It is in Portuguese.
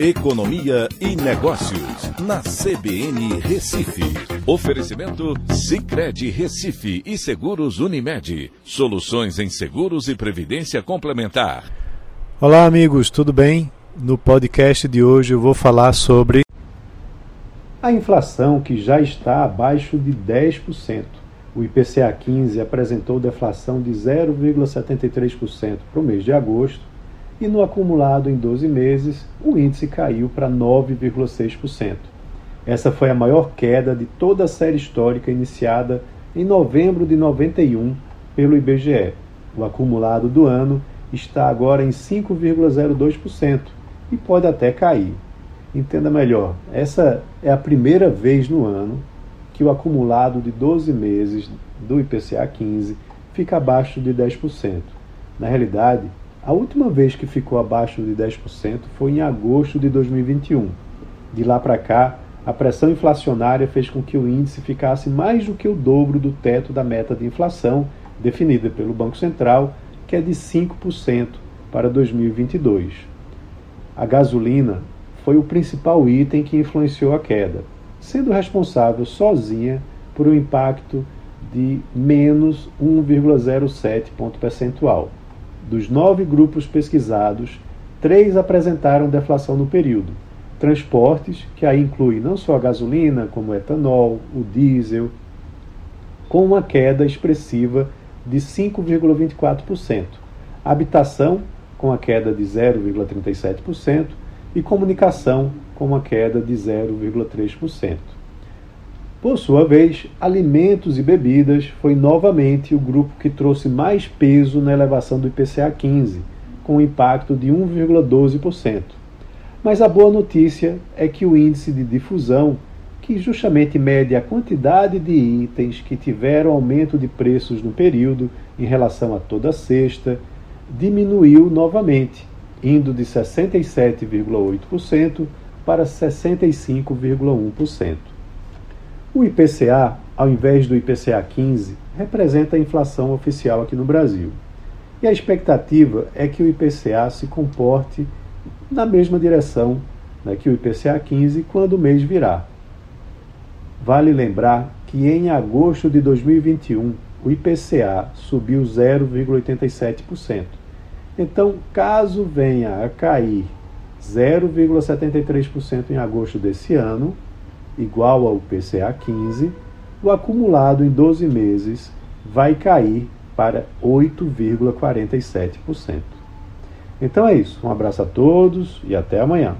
Economia e Negócios, na CBN Recife. Oferecimento Cicred Recife e Seguros Unimed. Soluções em seguros e previdência complementar. Olá, amigos, tudo bem? No podcast de hoje eu vou falar sobre a inflação que já está abaixo de 10%. O IPCA 15 apresentou deflação de 0,73% para o mês de agosto e no acumulado em 12 meses, o índice caiu para 9,6%. Essa foi a maior queda de toda a série histórica iniciada em novembro de 91 pelo IBGE. O acumulado do ano está agora em 5,02% e pode até cair. Entenda melhor, essa é a primeira vez no ano que o acumulado de 12 meses do IPCA 15 fica abaixo de 10%. Na realidade, a última vez que ficou abaixo de 10% foi em agosto de 2021. De lá para cá, a pressão inflacionária fez com que o índice ficasse mais do que o dobro do teto da meta de inflação definida pelo Banco Central, que é de 5% para 2022. A gasolina foi o principal item que influenciou a queda, sendo responsável sozinha por um impacto de menos 1,07 ponto percentual. Dos nove grupos pesquisados, três apresentaram deflação no período. Transportes, que aí inclui não só a gasolina, como o etanol, o diesel, com uma queda expressiva de 5,24%. Habitação, com a queda de 0,37%, e comunicação, com uma queda de 0,3%. Por sua vez, alimentos e bebidas foi novamente o grupo que trouxe mais peso na elevação do IPCA 15, com um impacto de 1,12%. Mas a boa notícia é que o índice de difusão, que justamente mede a quantidade de itens que tiveram aumento de preços no período em relação a toda a sexta, diminuiu novamente, indo de 67,8% para 65,1%. O IPCA, ao invés do IPCA 15, representa a inflação oficial aqui no Brasil. E a expectativa é que o IPCA se comporte na mesma direção né, que o IPCA 15 quando o mês virar. Vale lembrar que em agosto de 2021 o IPCA subiu 0,87%. Então, caso venha a cair 0,73% em agosto desse ano, igual ao PCA 15, o acumulado em 12 meses vai cair para 8,47%. Então é isso. Um abraço a todos e até amanhã.